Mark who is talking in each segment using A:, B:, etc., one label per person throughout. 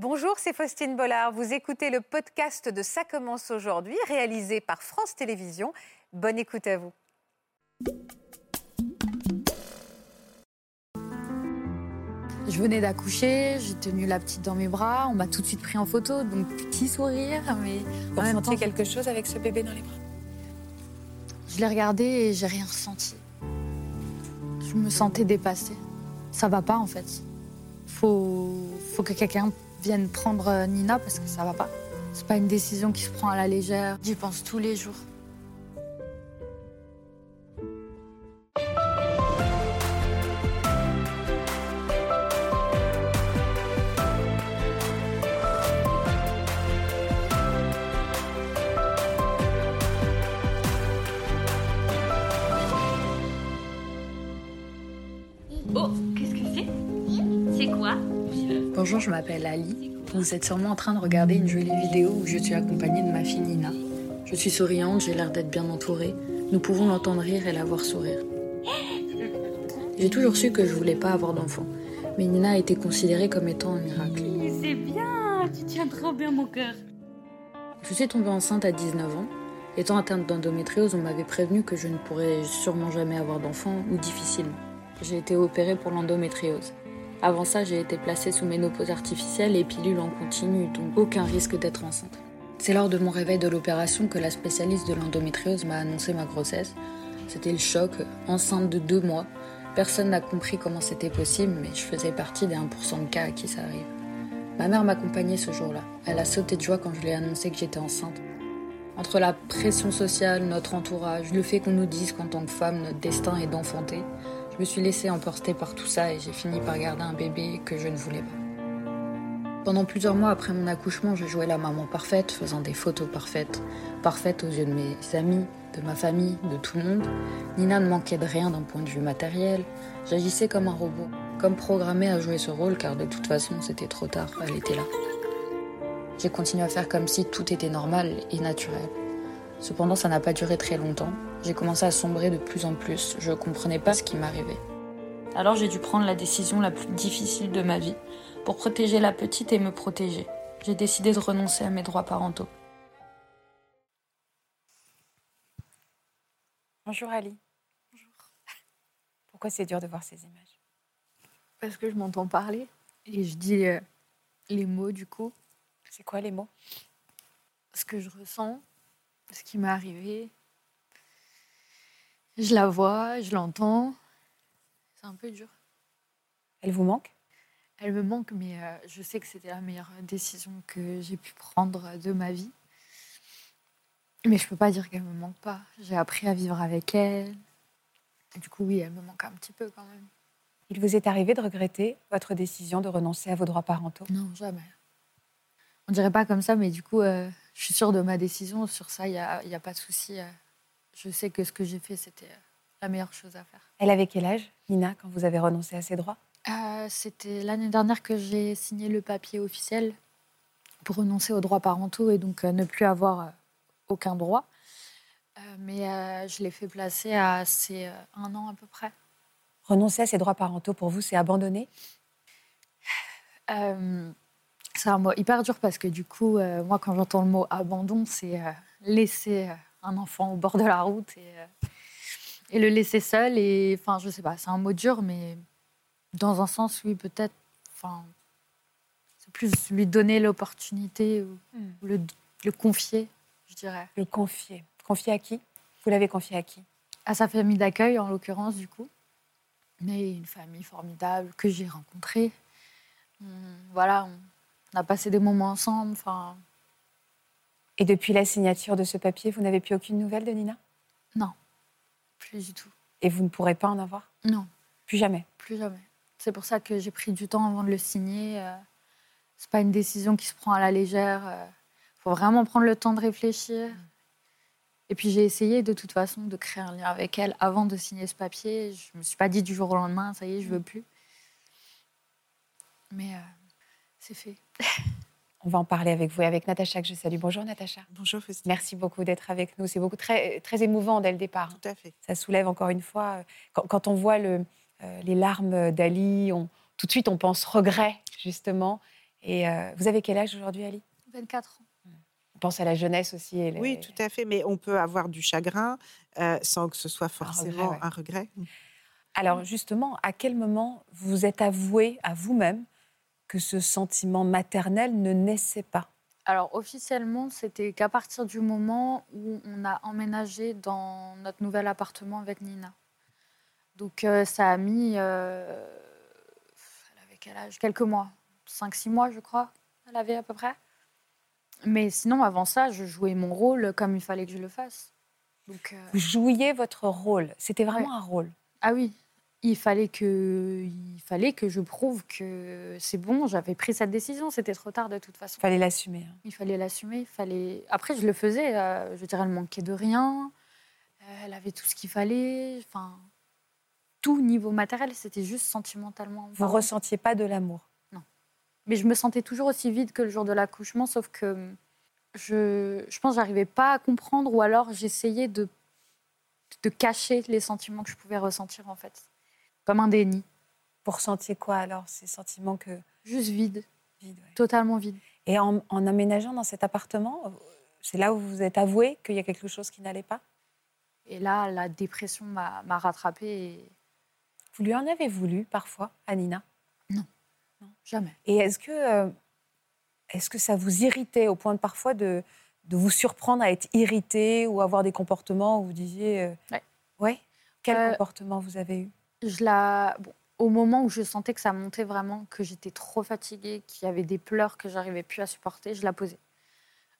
A: Bonjour, c'est Faustine Bollard. Vous écoutez le podcast de Ça commence aujourd'hui, réalisé par France Télévisions. Bonne écoute à vous.
B: Je venais d'accoucher, j'ai tenu la petite dans mes bras, on m'a tout de suite pris en photo, donc petit sourire, mais
A: Vous ressentiez quelque chose avec ce bébé dans les bras?
B: Je l'ai regardé et j'ai rien ressenti. Je me sentais dépassée. Ça va pas en fait. Faut, faut que quelqu'un vienne prendre Nina parce que ça va pas. C'est pas une décision qui se prend à la légère. J'y pense tous les jours. Bonjour, je m'appelle Ali. Vous êtes sûrement en train de regarder une jolie vidéo où je suis accompagnée de ma fille Nina. Je suis souriante, j'ai l'air d'être bien entourée. Nous pouvons l'entendre rire et la voir sourire. J'ai toujours su que je voulais pas avoir d'enfant, mais Nina a été considérée comme étant un miracle.
C: C'est bien, tu tiens trop bien mon cœur.
B: Je suis tombée enceinte à 19 ans. Étant atteinte d'endométriose, on m'avait prévenu que je ne pourrais sûrement jamais avoir d'enfant ou difficilement. J'ai été opérée pour l'endométriose. Avant ça, j'ai été placée sous ménopause artificielle et pilule en continu, donc aucun risque d'être enceinte. C'est lors de mon réveil de l'opération que la spécialiste de l'endométriose m'a annoncé ma grossesse. C'était le choc, enceinte de deux mois. Personne n'a compris comment c'était possible, mais je faisais partie des 1% de cas à qui ça arrive. Ma mère m'accompagnait ce jour-là. Elle a sauté de joie quand je lui ai annoncé que j'étais enceinte. Entre la pression sociale, notre entourage, le fait qu'on nous dise qu'en tant que femme, notre destin est d'enfanter, je me suis laissée emporter par tout ça et j'ai fini par garder un bébé que je ne voulais pas. Pendant plusieurs mois après mon accouchement, je jouais la maman parfaite, faisant des photos parfaites, parfaites aux yeux de mes amis, de ma famille, de tout le monde. Nina ne manquait de rien d'un point de vue matériel. J'agissais comme un robot, comme programmée à jouer ce rôle car de toute façon c'était trop tard, elle était là. J'ai continué à faire comme si tout était normal et naturel. Cependant, ça n'a pas duré très longtemps. J'ai commencé à sombrer de plus en plus. Je comprenais pas ce qui m'arrivait. Alors j'ai dû prendre la décision la plus difficile de ma vie pour protéger la petite et me protéger. J'ai décidé de renoncer à mes droits parentaux.
A: Bonjour Ali. Bonjour. Pourquoi c'est dur de voir ces images?
B: Parce que je m'entends parler et je dis euh, les mots du coup,
A: C'est quoi les mots?
B: Ce que je ressens, ce qui m'est arrivé. Je la vois, je l'entends. C'est un peu dur.
A: Elle vous manque?
B: Elle me manque, mais euh, je sais que c'était la meilleure décision que j'ai pu prendre de ma vie. Mais je peux pas dire qu'elle me manque pas. J'ai appris à vivre avec elle. Et du coup, oui, elle me manque un petit peu quand même.
A: Il vous est arrivé de regretter votre décision de renoncer à vos droits parentaux?
B: Non, jamais. On dirait pas comme ça, mais du coup, euh, je suis sûre de ma décision. Sur ça, il n'y a, y a pas de souci. euh. Je sais que ce que j'ai fait, c'était euh, la meilleure chose à faire.
A: Elle avait quel âge, Nina, quand vous avez renoncé à ses droits?
B: Euh, c'était l'année dernière que j'ai signé le papier officiel pour renoncer aux droits parentaux et donc euh, ne plus avoir aucun droit. Mais je l'ai fait placer à c'est un an à peu près.
A: Renoncer à ses droits parentaux, pour vous, c'est abandonner?
B: C'est un mot hyper dur parce que du coup, euh, moi, quand j'entends le mot abandon, c'est euh, laisser euh, un enfant au bord de la route et, euh, et le laisser seul. Et enfin, je sais pas, c'est un mot dur, mais dans un sens, oui, peut-être. Enfin, c'est plus lui donner l'opportunité ou,
A: Mm.
B: ou le, le confier, je dirais.
A: Le confier. Confier à qui? Vous l'avez confié à qui?
B: À sa famille d'accueil, en l'occurrence, du coup. Mais une famille formidable que j'ai rencontrée. On- voilà, on a passé des moments ensemble. Enfin,
A: Et depuis la signature de ce papier, vous n'avez plus aucune nouvelle de Nina?
B: Non, plus du tout.
A: Et vous ne pourrez pas en avoir?
B: Non,
A: Plus jamais?
B: plus jamais. C'est pour ça que j'ai pris du temps avant de le signer. euh, C'est pas une décision qui se prend à la légère. Il faut vraiment prendre le temps de réfléchir. Et puis j'ai essayé de toute façon de créer un lien avec elle avant de signer ce papier. Je me suis pas dit du jour au lendemain, ça y est, je veux plus. Mais euh, c'est fait.
A: On va en parler avec vous et avec Natacha que je salue. Bonjour Natacha.
D: Bonjour Faustine.
A: Merci beaucoup d'être avec nous. C'est beaucoup très, très émouvant dès le départ.
D: Tout à fait.
A: Ça soulève encore une fois. euh, Quand, quand on voit le, euh, les larmes d'Ali, on- tout de suite on pense regret, justement. Et euh, vous avez quel âge aujourd'hui, Ali?
B: 24 ans.
A: On pense à la jeunesse aussi. Et les-
D: Oui, tout à fait. Mais on peut avoir du chagrin euh, sans que ce soit forcément
A: ouais.
D: un regret.
A: Alors justement, à quel moment vous êtes avoué à vous-même que ce sentiment maternel ne naissait pas
B: Alors officiellement, c'était qu'à partir du moment où on a emménagé dans notre nouvel appartement avec Nina. Donc euh, ça a mis, euh, elle avait quel âge? Quelques mois, 5-6 mois je crois, elle avait à peu près. Mais sinon, avant ça, je jouais mon rôle comme il fallait que je le fasse. Donc, euh,
A: Vous jouiez votre rôle. C'était vraiment un rôle.
B: ah oui, il fallait que, il fallait que je prouve que c'est bon, j'avais pris cette décision, c'était trop tard de toute façon.
A: Il fallait l'assumer. hein.
B: Il fallait l'assumer. Fallait. Après, je le faisais. euh, je dirais, elle manquait de rien. Euh, elle avait tout ce qu'il fallait. Enfin, tout niveau matériel, c'était juste sentimentalement.
A: Vous
B: parlant.
A: ressentiez pas de l'amour?
B: Mais je me sentais toujours aussi vide que le jour de l'accouchement, sauf que hum, je, je pense que j'arrivais pas à comprendre, ou alors j'essayais de, de cacher les sentiments que je pouvais ressentir en fait, comme un déni,
A: Vous ressentiez quoi alors Ces sentiments que...
B: juste vide,
A: Vide, ouais.
B: totalement vide.
A: Et en, en aménageant dans cet appartement, euh, c'est là où vous vous êtes avoué qu'il y a quelque chose qui n'allait pas?
B: Et là, la dépression m'a rattrapée. Et...
A: Vous lui en avez voulu parfois à Nina?
B: Jamais.
A: Et est-ce que, euh, est-ce que ça vous irritait au point de parfois de, de vous surprendre à être irrité ou avoir des comportements où vous disiez... euh,
B: Ouais.
A: ouais Quel
B: Euh,
A: comportement vous avez eu?
B: Je la... bon, au moment où je sentais que ça montait vraiment, que j'étais trop fatiguée, qu'il y avait des pleurs que j'arrivais plus à supporter, je la posais.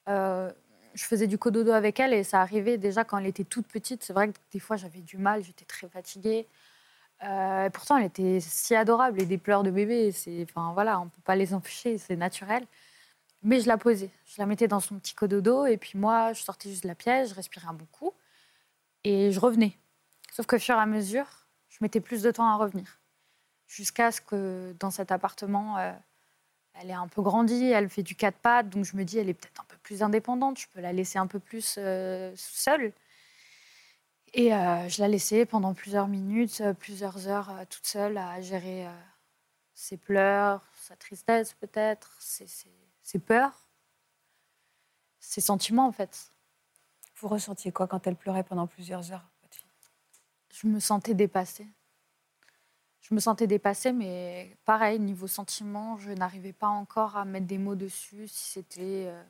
B: Euh, je faisais du cododo avec elle et ça arrivait déjà quand elle était toute petite. C'est vrai que des fois j'avais du mal, j'étais très fatiguée. Euh, et pourtant, elle était si adorable et des pleurs de bébé, c'est, enfin voilà, on peut pas les empêcher, c'est naturel. Mais je la posais, je la mettais dans son petit cododo et puis moi, je sortais juste de la pièce, je respirais un bon coup et je revenais. Sauf qu'au fur et à mesure, je mettais plus de temps à revenir. Jusqu'à ce que dans cet appartement, euh, elle est un peu grandi, elle fait du quatre pattes, donc je me dis, elle est peut-être un peu plus indépendante, je peux la laisser un peu plus euh, seule. Et euh, je la laissais pendant plusieurs minutes, plusieurs heures, toute seule à gérer ses pleurs, sa tristesse peut-être, ses, peurs, ses sentiments en fait.
A: Vous ressentiez quoi quand elle pleurait pendant plusieurs heures?
B: Je me sentais dépassée. Je me sentais dépassée, mais pareil, niveau sentiment, je n'arrivais pas encore à mettre des mots dessus, si c'était euh,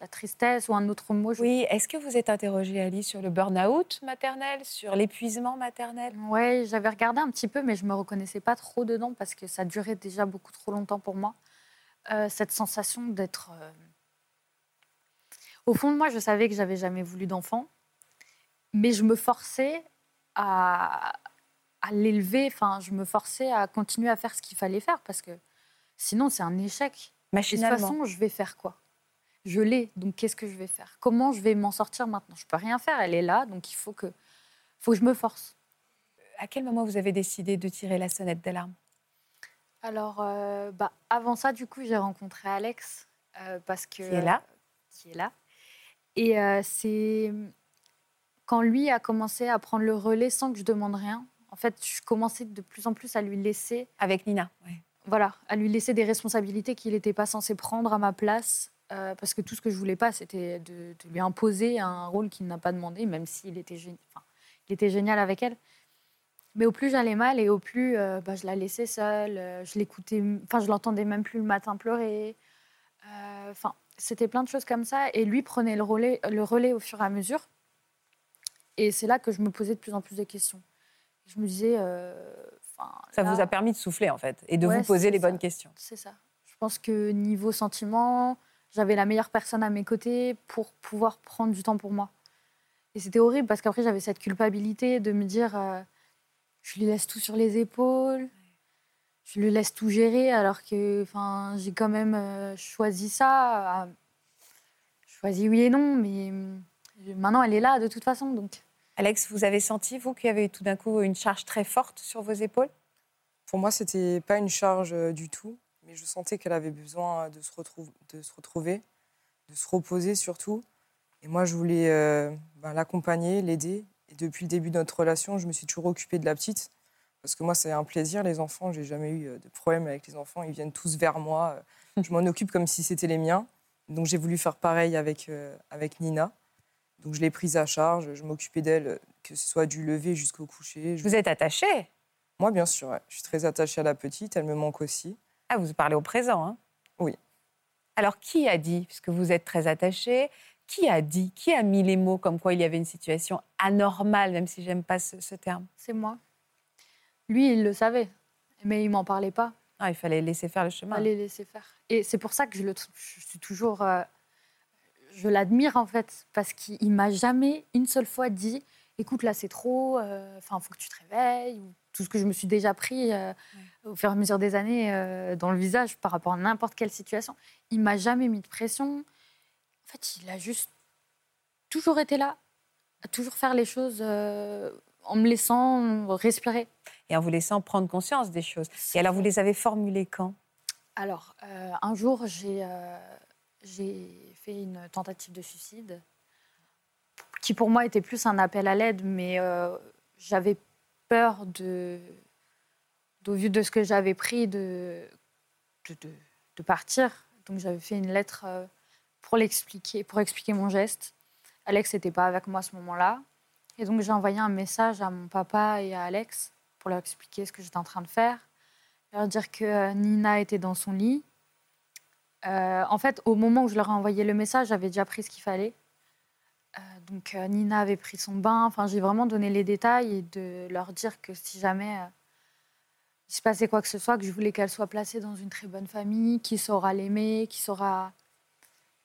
B: la tristesse ou un autre mot. je-
A: Oui, est-ce que vous êtes interrogée, Ali, sur le burn-out maternel, sur l'épuisement maternel?
B: Ouais, j'avais regardé un petit peu, mais je me reconnaissais pas trop dedans parce que ça durait déjà beaucoup trop longtemps pour moi. Euh, cette sensation d'être. euh, Au fond de moi, je savais que j'avais jamais voulu d'enfant, mais je me forçais à, à l'élever. Enfin, je me forçais à continuer à faire ce qu'il fallait faire parce que sinon, c'est un échec. Et de toute
A: Machinalement.
B: façon, je vais faire quoi? Je l'ai, donc qu'est-ce que je vais faire? Comment je vais m'en sortir maintenant? Je peux rien faire, elle est là, donc il faut que, faut que je me force.
A: À quel moment vous avez décidé de tirer la sonnette d'alarme?
B: Alors, euh, bah, avant ça, du coup, j'ai rencontré Alex euh, parce que
A: Qui est là.
B: qui est là. Et euh, c'est quand lui a commencé à prendre le relais sans que je demande rien. En fait, je commençais de plus en plus à lui laisser,
A: Avec Nina. ouais.
B: voilà, à lui laisser des responsabilités qu'il n'était pas censé prendre à ma place. euh, parce que tout ce que je voulais pas, c'était de, de lui imposer un rôle qu'il n'a pas demandé, même s'il était, gé- enfin, il était génial avec elle. Mais au plus j'allais mal et au plus euh, bah, je la laissais seule, euh, je l'écoutais, enfin je l'entendais même plus le matin pleurer. Enfin, c'était plein de choses comme ça. Et lui prenait le relais, le relais au fur et à mesure. Et c'est là que je me posais de plus en plus de questions. Je me disais, euh,
A: Ça
B: là-
A: vous a permis de souffler, en fait, et de
B: Ouais,
A: vous poser les
B: ça.
A: bonnes questions.
B: c'est ça. Je pense que niveau sentiment, j'avais la meilleure personne à mes côtés pour pouvoir prendre du temps pour moi. Et c'était horrible parce qu'après, j'avais cette culpabilité de me dire euh, je lui laisse tout sur les épaules, je lui laisse tout gérer alors que enfin, j'ai quand même euh, choisi ça. euh, choisi oui et non, mais maintenant, elle est là de toute façon. Donc,
A: Alex, vous avez senti, vous, qu'il y avait tout d'un coup une charge très forte sur vos épaules?
E: Pour moi, c'était pas une charge euh, du tout, mais je sentais qu'elle avait besoin de se, retrou- de se retrouver, de se reposer surtout. Et moi, je voulais euh, ben, l'accompagner, l'aider. Et depuis le début de notre relation, je me suis toujours occupée de la petite. Parce que moi, c'est un plaisir, les enfants. J'ai jamais eu de problème avec les enfants. Ils viennent tous vers moi. Je m'en occupe comme si c'était les miens. Donc j'ai voulu faire pareil avec, avec Nina. Donc je l'ai prise à charge. Je m'occupais d'elle, que ce soit du lever jusqu'au coucher.
A: Vous êtes attachée?
E: Moi, bien sûr. Je suis très attachée à la petite. Elle me manque aussi.
A: Ah, vous parlez au présent, hein?
E: Oui.
A: Alors, qui a dit, puisque vous êtes très attachée, qui a dit, qui a mis les mots comme quoi il y avait une situation anormale, même si j'aime pas ce, terme?
B: C'est moi. Lui, il le savait, mais il m'en parlait pas.
A: Ah, il fallait laisser faire le chemin. Il
B: fallait laisser faire. Et c'est pour ça que je, le, je suis toujours... Euh, je l'admire, en fait, parce qu'il m'a jamais une seule fois dit écoute, là, c'est trop, euh, enfin, il faut que tu te réveilles, ou tout ce que je me suis déjà pris euh, au fur et à mesure des années euh, dans le visage par rapport à n'importe quelle situation. Il m'a jamais mis de pression. En fait, il a juste toujours été là, à toujours faire les choses en me laissant respirer.
A: Et en vous laissant prendre conscience des choses. Et alors, vous les avez formulées quand?
B: Alors, un jour, j'ai fait une tentative de suicide qui pour moi était plus un appel à l'aide, mais euh, j'avais peur de, au vu de ce que j'avais pris, de, de, de, partir. Donc j'avais fait une lettre euh, pour l'expliquer, pour expliquer mon geste. Alex n'était pas avec moi à ce moment-là. Et donc j'ai envoyé un message à mon papa et à Alex pour leur expliquer ce que j'étais en train de faire, leur dire que euh, Nina était dans son lit. En fait, au moment où je leur ai envoyé le message, j'avais déjà pris ce qu'il fallait. Euh, donc euh, Nina avait pris son bain. J'ai vraiment donné les détails et de leur dire que si jamais euh, il se passait quoi que ce soit, que je voulais qu'elle soit placée dans une très bonne famille, qui saura l'aimer, qui saura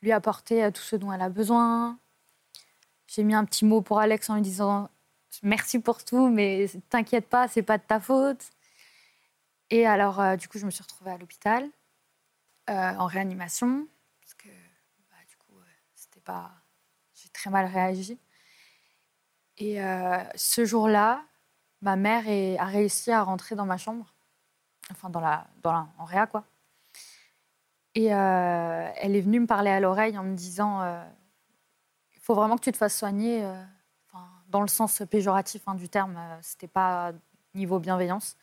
B: lui apporter tout ce dont elle a besoin. J'ai mis un petit mot pour Alex en lui disant merci pour tout, mais t'inquiète pas, c'est pas de ta faute. Et alors, du coup, je me suis retrouvée à l'hôpital en réanimation parce que bah, du coup, c'était pas très mal réagi. Et euh, ce jour-là, ma mère a réussi à rentrer dans ma chambre, enfin dans la, dans la, en réa quoi. Et euh, elle est venue me parler à l'oreille en me disant euh, il faut vraiment que tu te fasses soigner, dans le sens péjoratif hein, du terme, c'était pas niveau bienveillance.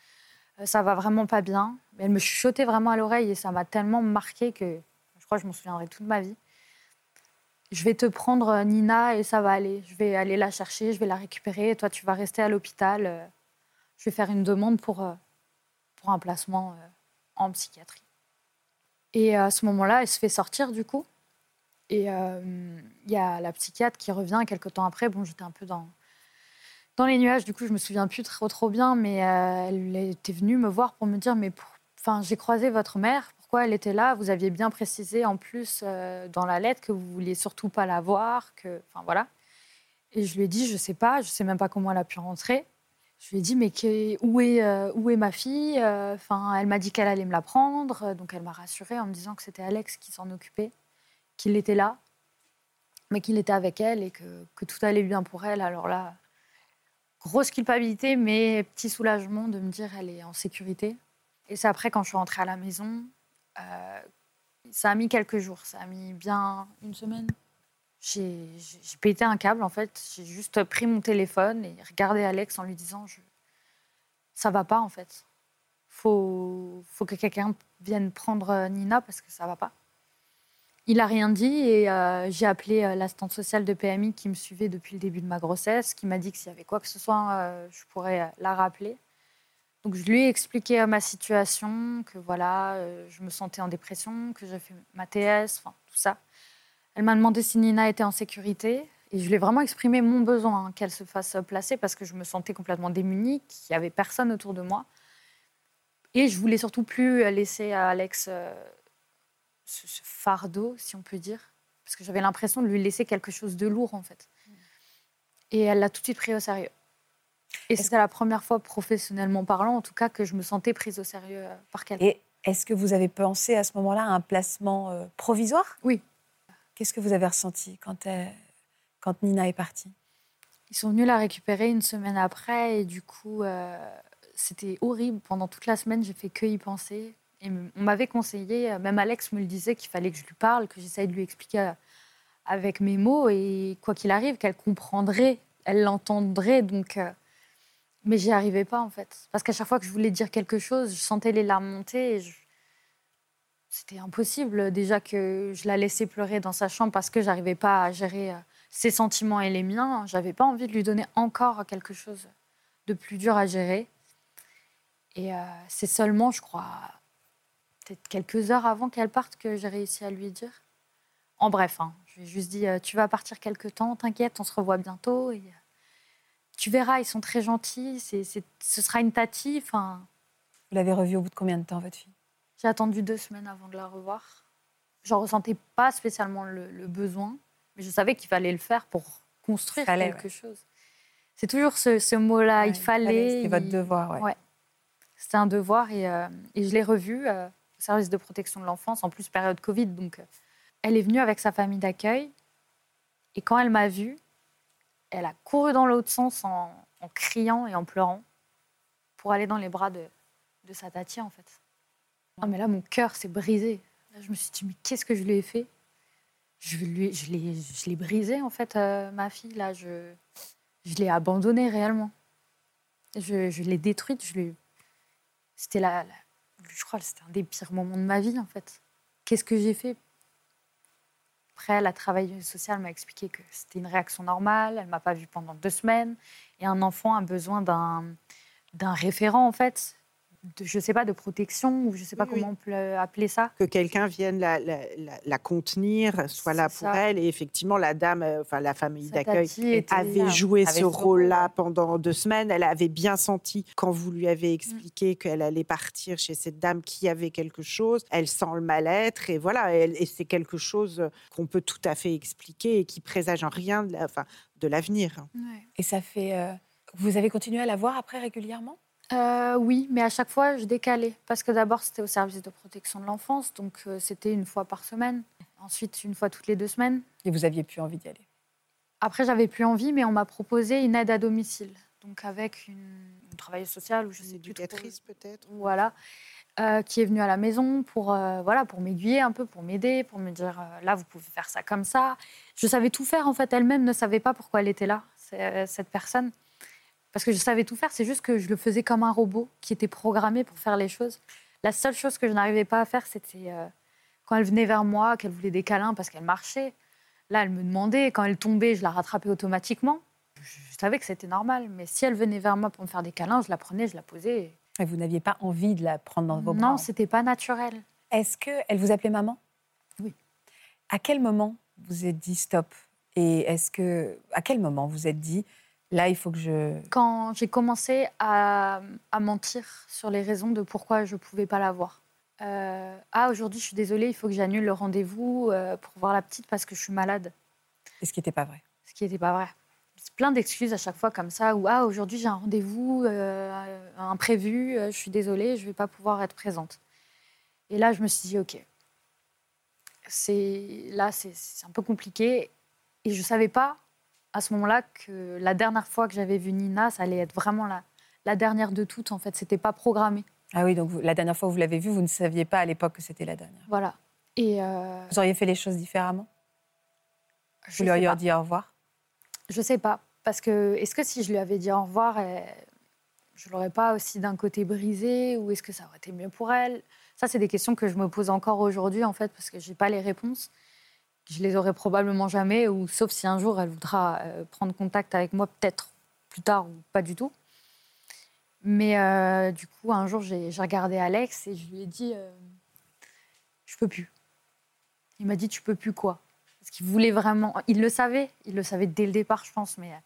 B: ça va vraiment pas bien. Elle me chuchotait vraiment à l'oreille et ça m'a tellement marqué que je crois que je m'en souviendrai toute ma vie je vais te prendre euh, Nina et ça va aller. Je vais aller la chercher, je vais la récupérer. Et toi, tu vas rester à l'hôpital. Euh, je vais faire une demande pour, euh, pour un placement en psychiatrie. Et à ce moment-là, elle se fait sortir du coup. Et il y a la psychiatre qui revient quelques temps après. Bon, j'étais un peu dans, dans les nuages, du coup, je me souviens plus trop, trop bien, mais elle était venue me voir pour me dire Mais enfin, j'ai croisé votre mère, elle était là? Vous aviez bien précisé en plus euh, dans la lettre que vous vouliez surtout pas la voir, enfin voilà. Et je lui ai dit, je sais pas, je sais même pas comment elle a pu rentrer. Je lui ai dit, mais où, est, euh, où est ma fille? Euh, Enfin, elle m'a dit qu'elle allait me la prendre, donc elle m'a rassurée en me disant que c'était Alex qui s'en occupait, qu'il était là, mais qu'il était avec elle et que, que tout allait bien pour elle. Alors là, grosse culpabilité, mais petit soulagement de me dire elle est en sécurité. Et c'est après, quand je suis rentrée à la maison, euh, ça a mis quelques jours, ça a mis bien une semaine. J'ai pété un câble en fait. J'ai juste pris mon téléphone et regardé Alex en lui disant je... ça va pas en fait. Faut, faut que quelqu'un vienne prendre euh, Nina parce que ça va pas. Il a rien dit et euh, j'ai appelé l'assistante sociale de PMI qui me suivait depuis le début de ma grossesse, qui m'a dit que s'il y avait quoi que ce soit, je pourrais la rappeler. Donc je lui ai expliqué ma situation, que voilà, euh, je me sentais en dépression, que j'ai fait ma TS, enfin tout ça. Elle m'a demandé si Nina était en sécurité et je lui ai vraiment exprimé mon besoin hein, qu'elle se fasse placer parce que je me sentais complètement démunie, qu'il n'y avait personne autour de moi. Et je voulais surtout plus laisser à Alex euh, ce, fardeau, si on peut dire, parce que j'avais l'impression de lui laisser quelque chose de lourd en fait. Et elle l'a tout de suite pris au sérieux. Et c'est la première fois, professionnellement parlant, en tout cas, que je me sentais prise au sérieux euh, par quelqu'un.
A: Et est-ce que vous avez pensé à ce moment-là à un placement euh, provisoire?
B: Oui.
A: Qu'est-ce que vous avez ressenti quand, quand Nina est partie?
B: Ils sont venus la récupérer une semaine après et du coup, euh, c'était horrible. Pendant toute la semaine, j'ai fait que y penser. Et on m'avait conseillé, même Alex me le disait, qu'il fallait que je lui parle, que j'essaye de lui expliquer avec mes mots et quoi qu'il arrive, qu'elle comprendrait, elle l'entendrait. Donc, Mais j'y arrivais pas en fait. Parce qu'à chaque fois que je voulais dire quelque chose, je sentais les larmes monter c'était impossible. Déjà que je la laissais pleurer dans sa chambre parce que j'arrivais pas à gérer euh, ses sentiments et les miens. J'avais pas envie de lui donner encore quelque chose de plus dur à gérer. Et euh, c'est seulement, je crois, peut-être quelques heures avant qu'elle parte que j'ai réussi à lui dire. En bref, hein, je lui ai juste dit euh, Tu vas partir quelque temps, t'inquiète, on se revoit bientôt. Et, euh, tu verras, ils sont très gentils, c'est, c'est- ce sera une tati. Enfin,
A: Vous l'avez revue au bout de combien de temps, votre fille?
B: J'ai attendu deux semaines avant de la revoir. J'en ressentais pas spécialement le, le besoin, mais je savais qu'il fallait le faire pour construire
A: Fallait,
B: quelque chose. C'est toujours ce, ce mot-là,
A: Ouais,
B: il fallait.
A: C'était votre devoir, ouais.
B: Ouais. C'était un devoir et, euh, et je l'ai revue euh, au service de protection de l'enfance, en plus période Covid. Donc, euh, elle est venue avec sa famille d'accueil et quand elle m'a vue, elle a couru dans l'autre sens en, criant et en pleurant pour aller dans les bras de, sa tati, en fait. Ah, mais là, mon cœur s'est brisé. Là, je me suis dit, mais qu'est-ce que je lui ai fait? Je, lui, je l'ai je l'ai brisée, en fait, euh, ma fille. Là, je, l'ai abandonnée réellement. Je, l'ai détruite. Je l'ai- C'était la, je crois c'était un des pires moments de ma vie, en fait. Qu'est-ce que j'ai fait? Après, la travailleuse sociale m'a expliqué que c'était une réaction normale. Elle m'a pas vue pendant deux semaines. Et un enfant a besoin d'un référent, en fait. De, je sais pas, de protection, ou je sais pas
D: Oui, oui.
B: comment on peut appeler ça.
D: que quelqu'un vienne la, la- la- la contenir, soit là pour
B: ça.
D: elle. Et effectivement, la dame, euh, enfin la famille d'accueil, avait
B: là.
D: joué
A: avait
D: ce rôle-là
A: rôle.
D: pendant deux semaines. Elle avait bien senti, quand vous lui avez
B: Mm.
D: expliqué qu'elle allait partir chez cette dame qui avait quelque chose, elle sent le mal-être. Et voilà, elle- et c'est quelque chose qu'on peut tout à fait expliquer et qui présage en rien de la- enfin, de l'avenir.
A: Et ça fait. euh, Vous avez continué à la voir après régulièrement?
B: Euh, oui, mais à chaque fois, je décalais. Parce que d'abord, c'était au service de protection de l'enfance, donc euh, c'était une fois par semaine. Ensuite, une fois toutes les deux semaines.
A: Et vous aviez plus envie d'y aller?
B: Après, j'avais plus envie, mais on m'a proposé une aide à domicile. Donc avec une, une travailleuse sociale ou je
D: Une
B: sais plus trop.
D: éducatrice peut-être?
B: Voilà. euh, qui est venue à la maison pour, euh, voilà, pour m'aiguiller un peu, pour m'aider, pour me dire euh, là, vous pouvez faire ça comme ça. Je savais tout faire, en fait. Elle-même ne savait pas pourquoi elle était là, euh, cette personne. Parce que je savais tout faire, c'est juste que je le faisais comme un robot qui était programmé pour faire les choses. La seule chose que je n'arrivais pas à faire, c'était euh, quand elle venait vers moi, qu'elle voulait des câlins parce qu'elle marchait. Là, elle me demandait, quand elle tombait, je la rattrapais automatiquement. Je, je savais que c'était normal, mais si elle venait vers moi pour me faire des câlins, je la prenais, je la posais.
A: Et vous n'aviez pas envie de la prendre dans vos bras
B: Non, c'était pas naturel.
A: Est-ce qu'elle vous appelait maman?
B: Oui.
A: À quel moment vous êtes dit stop? Et est-ce que. À quel moment vous êtes dit là, il faut que je.
B: quand j'ai commencé à, à mentir sur les raisons de pourquoi je ne pouvais pas la voir. Euh, ah, aujourd'hui, je suis désolée, il faut que j'annule le rendez-vous euh, pour voir la petite parce que je suis malade.
A: Et ce qui n'était pas vrai
B: Ce qui n'était pas vrai. Plein d'excuses à chaque fois comme ça, ou ah, aujourd'hui, j'ai un rendez-vous euh, imprévu, euh, je suis désolée, je ne vais pas pouvoir être présente. Et là, je me suis dit, OK, c'est là, c'est un peu compliqué. Et je ne savais pas à ce moment-là que la dernière fois que j'avais vu Nina, ça allait être vraiment la, la dernière de toutes. En fait, c'était pas programmé.
A: Ah oui, donc vous- la dernière fois où vous l'avez vue, vous ne saviez pas à l'époque que c'était la dernière.
B: Voilà. Et euh,
A: Vous auriez fait les choses différemment?
B: Je
A: Vous lui auriez
B: pas.
A: dit au revoir?
B: Je sais pas. Parce que est-ce que si je lui avais dit au revoir, elle- je l'aurais pas aussi d'un côté brisé ou est-ce que ça aurait été mieux pour elle? Ça, c'est des questions que je me pose encore aujourd'hui en fait parce que j'ai pas les réponses. Je les aurai probablement jamais ou sauf si un jour elle voudra euh, prendre contact avec moi, peut-être plus tard ou pas du tout. Mais euh, du coup, un jour, j'ai regardé Alex et je lui ai dit euh, Je peux plus. Il m'a dit Tu peux plus quoi? Parce qu'il voulait vraiment. Il le savait, il le savait dès le départ, je pense, mais euh,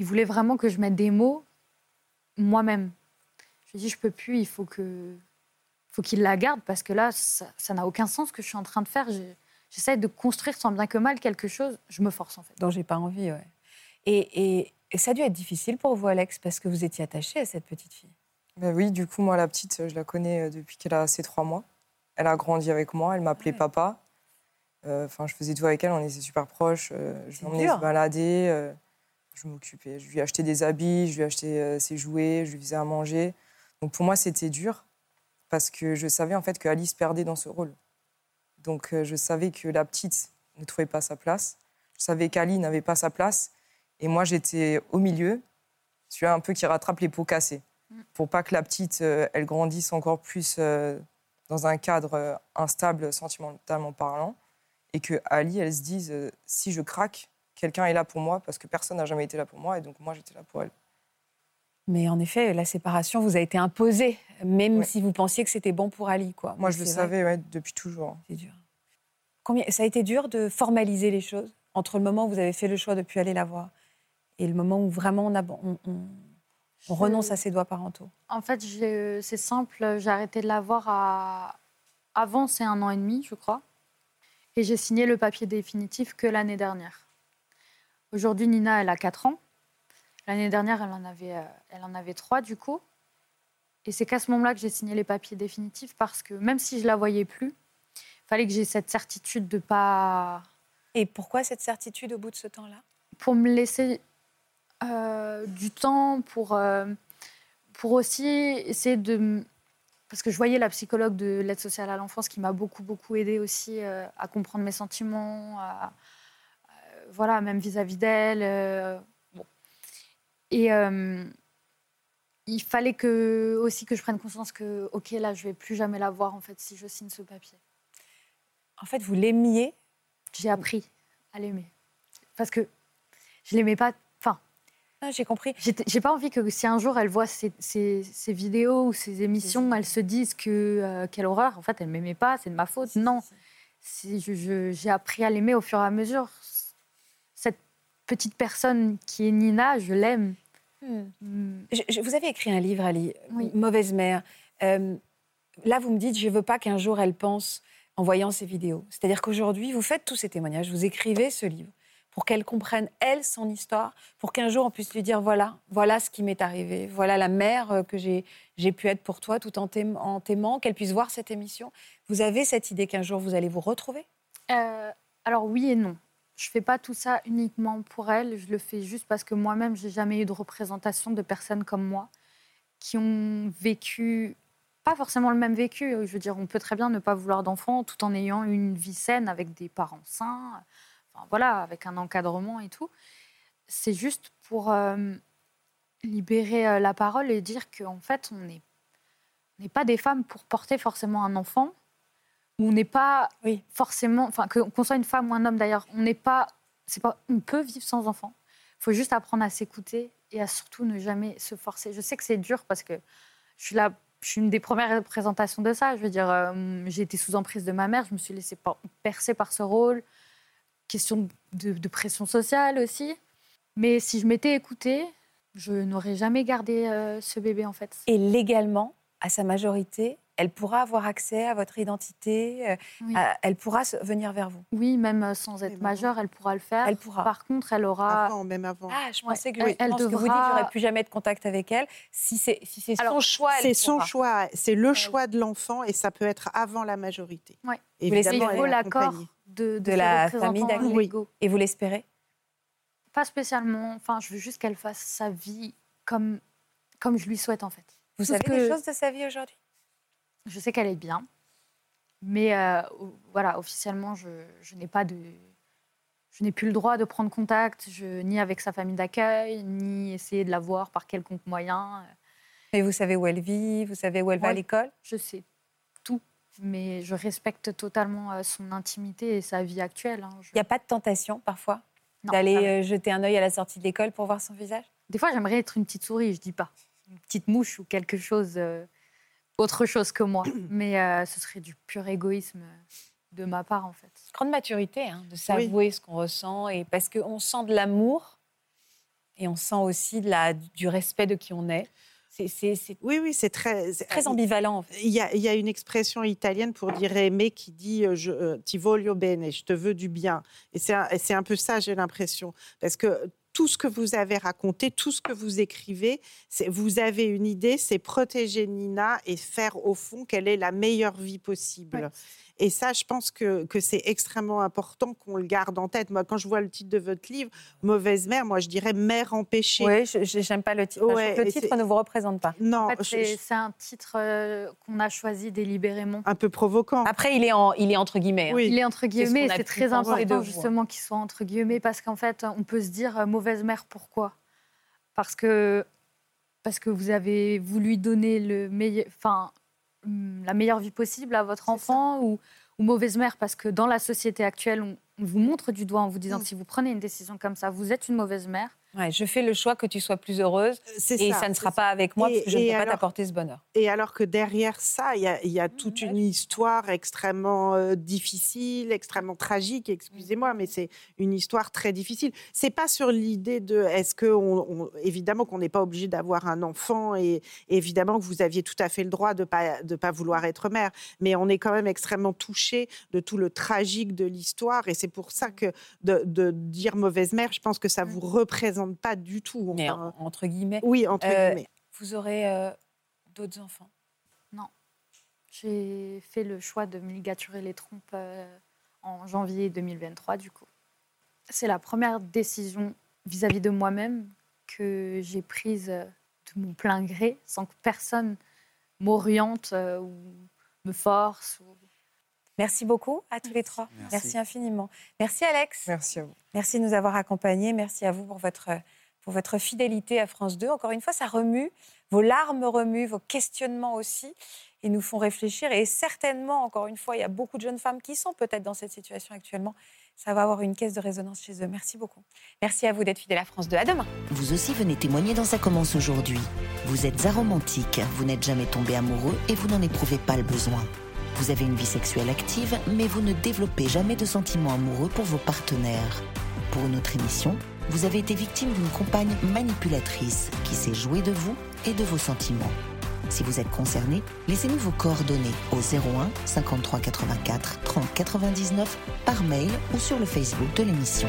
B: il voulait vraiment que je mette des mots moi-même. Je lui ai dit Je peux plus, il faut que. faut qu'il la garde parce que là, ça n'a aucun sens ce que je suis en train de faire. J'essaie de construire tant bien que mal quelque chose. Je me force en fait.
A: dont j'ai pas envie. Ouais. Et, et- et ça a dû être difficile pour vous, Alex, parce que vous étiez attaché à cette petite fille.
E: Ben oui, du coup, moi, la petite, je la connais euh, depuis qu'elle a ses trois mois. Elle a grandi avec moi, elle m'appelait
A: Ouais.
E: papa. Euh, Enfin, je faisais tout avec elle, on était super proches. euh, je l'emmenais se balader, euh, je m'occupais. Je lui achetais des habits, je lui achetais euh, ses jouets, je lui faisais à manger. Donc pour moi, c'était dur parce que je savais en fait que Alice perdait dans ce rôle. Donc euh, je savais que la petite ne trouvait pas sa place. Je savais qu'Ali n'avait pas sa place. Et moi, j'étais au milieu. celui un peu qui rattrape les pots cassés,
B: Mm.
E: pour pas que la petite, euh, elle grandisse encore plus euh, dans un cadre instable sentimentalement parlant, et que Ali, elle se dise, si je craque, quelqu'un est là pour moi, parce que personne n'a jamais été là pour moi, et donc moi, j'étais là pour elle.
A: Mais en effet, la séparation vous a été imposée, même
E: Ouais.
A: si vous pensiez que c'était bon pour Ali. Quoi.
E: Moi, je le savais ouais, depuis toujours.
A: C'est dur. Combien... Ça a été dur de formaliser les choses entre le moment où vous avez fait le choix de ne plus aller la voir et le moment où vraiment on, ab- on- on- on renonce à ses doigts parentaux?
B: En fait, c'est simple, j'ai arrêté de la voir à... avant, c'est un an et demi, je crois. Et j'ai signé le papier définitif que l'année dernière. Aujourd'hui, Nina, elle a 4 ans. L'année dernière, elle en avait, euh, elle en avait 3, du coup. Et c'est qu'à ce moment-là que j'ai signé les papiers définitifs parce que même si je la voyais plus, il fallait que j'ai cette certitude de pas
A: Et pourquoi cette certitude au bout de ce temps-là?
B: pour me laisser euh, du temps, pour, euh, pour aussi essayer de... Parce que je voyais la psychologue de l'aide sociale à l'enfance qui m'a beaucoup, beaucoup aidée aussi euh, à comprendre mes sentiments, à- voilà, même vis-à-vis d'elle. Et euh, il fallait que, aussi que je prenne conscience que, OK, là, je vais plus jamais la voir, en fait, si je signe ce papier.
A: En fait, vous l'aimiez?
B: J'ai appris à l'aimer. Parce que je l'aimais pas... Enfin,
A: Ah, J'ai compris.
B: J'ai pas envie que si un jour elle voit ces, ces- ces vidéos ou ces émissions, elle se dise que euh, quelle horreur. En fait, elle m'aimait pas, c'est de ma faute. Non, j'ai appris à l'aimer au fur et à mesure. Cette petite personne qui est Nina, je l'aime.
A: Hmm.
B: Mm.
A: Je- je- vous avez écrit un livre, Ali,
B: Oui.
A: Mauvaise mère. Euh, là, vous me dites, je ne veux pas qu'un jour elle pense en voyant ces vidéos. C'est-à-dire qu'aujourd'hui, vous faites tous ces témoignages, vous écrivez ce livre pour qu'elle comprenne, elle, son histoire, pour qu'un jour on puisse lui dire, voilà, voilà ce qui m'est arrivé, voilà la mère euh, que j'ai pu être pour toi tout en t'aimant, qu'elle puisse voir cette émission. Vous avez cette idée qu'un jour vous allez vous retrouver?
B: Euh, alors oui et non. Je fais pas tout ça uniquement pour elle. Je le fais juste parce que moi-même, j'ai jamais eu de représentation de personnes comme moi qui ont vécu, pas forcément le même vécu. Je veux dire, on peut très bien ne pas vouloir d'enfants tout en ayant une vie saine avec des parents sains, voilà, avec un encadrement et tout. C'est juste pour euh, libérer euh, la parole et dire qu'en fait, on n'est pas des femmes pour porter forcément un enfant. On n'est pas
A: Oui.
B: forcément, enfin qu'on soit une femme ou un homme d'ailleurs, on n'est pas, c'est pas, on peut vivre sans enfant. Il faut juste apprendre à s'écouter et à surtout ne jamais se forcer. Je sais que c'est dur parce que je suis là, je suis une des premières représentations de ça. Je veux dire, euh, j'ai été sous emprise de ma mère, je me suis laissée percer par ce rôle. Question de, de pression sociale aussi. Mais si je m'étais écoutée, je n'aurais jamais gardé euh, ce bébé en fait.
A: Et légalement, à sa majorité, elle pourra avoir accès à votre identité, euh,
B: Oui.
A: à- elle pourra se- venir vers vous.
B: Oui, même euh, sans être majeure, elle pourra le faire.
A: Elle pourra.
B: Par contre, elle aura.
D: Avant, même avant.
A: Ah, je
B: Ouais,
A: pensais que,
B: elle- elle
A: ce que vous dites,
B: devra-
A: plus jamais de contact avec elle. Si c'est si son
B: Alors,
A: choix,
D: C'est son choix, c'est le choix de l'enfant et ça peut être avant la majorité.
B: Il
D: Évidemment, elle
B: faut l'accord de,
A: la famille
B: légaux.
A: Et vous l'espérez?
B: Pas spécialement. Enfin, je veux juste qu'elle fasse sa vie comme, comme je lui souhaite, en fait.
A: Vous
B: Tout
A: savez
B: que-
A: des choses de sa vie aujourd'hui?
B: Je sais qu'elle est bien. Mais euh, voilà, officiellement, je, je n'ai pas de. Je n'ai plus le droit de prendre contact, je, ni avec sa famille d'accueil, ni essayer de la voir par quelconque moyen.
A: Mais vous savez où elle vit, vous savez où elle va à l'école?
B: Je sais tout, mais je respecte totalement euh, son intimité et sa vie actuelle. hein. Je-
A: Il n'y a pas de tentation parfois d'aller euh, jeter un œil à la sortie de l'école pour voir son visage?
B: Des fois, j'aimerais être une petite souris, je dis pas. Une petite mouche ou quelque chose, euh, autre chose que moi. Mais euh, ce serait du pur égoïsme de ma part, en fait.
A: Grande maturité hein, de s'avouer ce qu'on ressent et parce qu'on sent de l'amour et on sent aussi de la, du respect de qui on est. C'est- C'est c'est
D: Oui, oui, c'est très, c'est-
A: très ambivalent en fait.
D: Il y, a, il y a une expression italienne pour dire aimer qui dit euh, je, euh, ti voglio bene, je te veux du bien. Et c'est un, et c'est un peu ça, j'ai l'impression. Parce que tout ce que vous avez raconté, tout ce que vous écrivez, vous avez une idée, c'est protéger Nina et faire au fond qu'elle ait la meilleure vie possible. Et ça, je pense que, que c'est extrêmement important qu'on le garde en tête. Moi, quand je vois le titre de votre livre, Mauvaise mère, moi, je dirais mère empêchée.
A: Oui, je n'aime pas le titre.
D: Ouais,
A: le titre ne vous représente pas.
D: Non,
B: En fait,
D: je-
B: c'est un titre euh, qu'on a choisi délibérément.
D: un peu provoquant.
A: Après, il est, en, il est entre guillemets. hein.
D: Oui.
B: Il est entre guillemets, c'est
A: pu
B: très important justement qu'il soit entre guillemets parce qu'en fait, on peut se dire euh, mauvaise mère, pourquoi? Parce que parce que vous avez voulu donner le meilleur, enfin, la meilleure vie possible à votre enfant ou, ou mauvaise mère parce que dans la société actuelle, on, on vous montre du doigt en vous disant
D: Mm.
B: si vous prenez une décision comme ça, vous êtes une mauvaise mère.
A: Ouais, je fais le choix que tu sois plus heureuse
D: C'est
A: et
D: ça,
A: ça, ne sera pas avec moi
D: Et-
A: parce que je ne peux pas t'apporter ce bonheur.
D: Et alors que derrière ça, il y a, y a toute
A: ouais.
D: une histoire extrêmement euh, difficile, extrêmement tragique, excusez-moi, mais c'est une histoire très difficile. C'est pas sur l'idée de est-ce que, on, on- évidemment, qu'on n'est pas obligé d'avoir un enfant et évidemment que vous aviez tout à fait le droit de pas de pas vouloir être mère, mais on est quand même extrêmement touché de tout le tragique de l'histoire et c'est pour ça que de, de dire mauvaise mère, je pense que ça vous représente pas du tout.
A: Mais
D: enfin.
A: entre guillemets,
D: oui, entre
A: Euh,
D: guillemets.
A: vous aurez euh, d'autres enfants.
B: J'ai fait le choix de me ligaturer les trompes euh, en janvier 2023, du coup. C'est la première décision vis-à-vis de moi-même que j'ai prise de mon plein gré, sans que personne m'oriente euh, ou me force. ou-
A: Merci beaucoup à tous les trois.
F: Merci.
A: Merci infiniment. Merci Alex.
E: Merci à vous.
A: Merci de nous avoir accompagnés. Merci à vous pour votre, pour votre fidélité à France 2. Encore une fois, ça remue. Vos larmes remuent, vos questionnements aussi. Ils nous font réfléchir. Et certainement, encore une fois, il y a beaucoup de jeunes femmes qui sont peut-être dans cette situation actuellement. Ça va avoir une caisse de résonance chez eux. Merci beaucoup. Merci à vous d'être fidèles à France 2. À demain.
G: Vous aussi venez témoigner dans Ça commence aujourd'hui. Vous êtes aromantique, vous n'êtes jamais tombé amoureux et vous n'en éprouvez pas le besoin. Vous avez une vie sexuelle active, mais vous ne développez jamais de sentiments amoureux pour vos partenaires. Pour une émission, vous avez été victime d'une compagne manipulatrice qui s'est jouée de vous et de vos sentiments. Si vous êtes concerné, laissez-nous vos coordonnées au 01 53 84 30 99 par mail ou sur le Facebook de l'émission.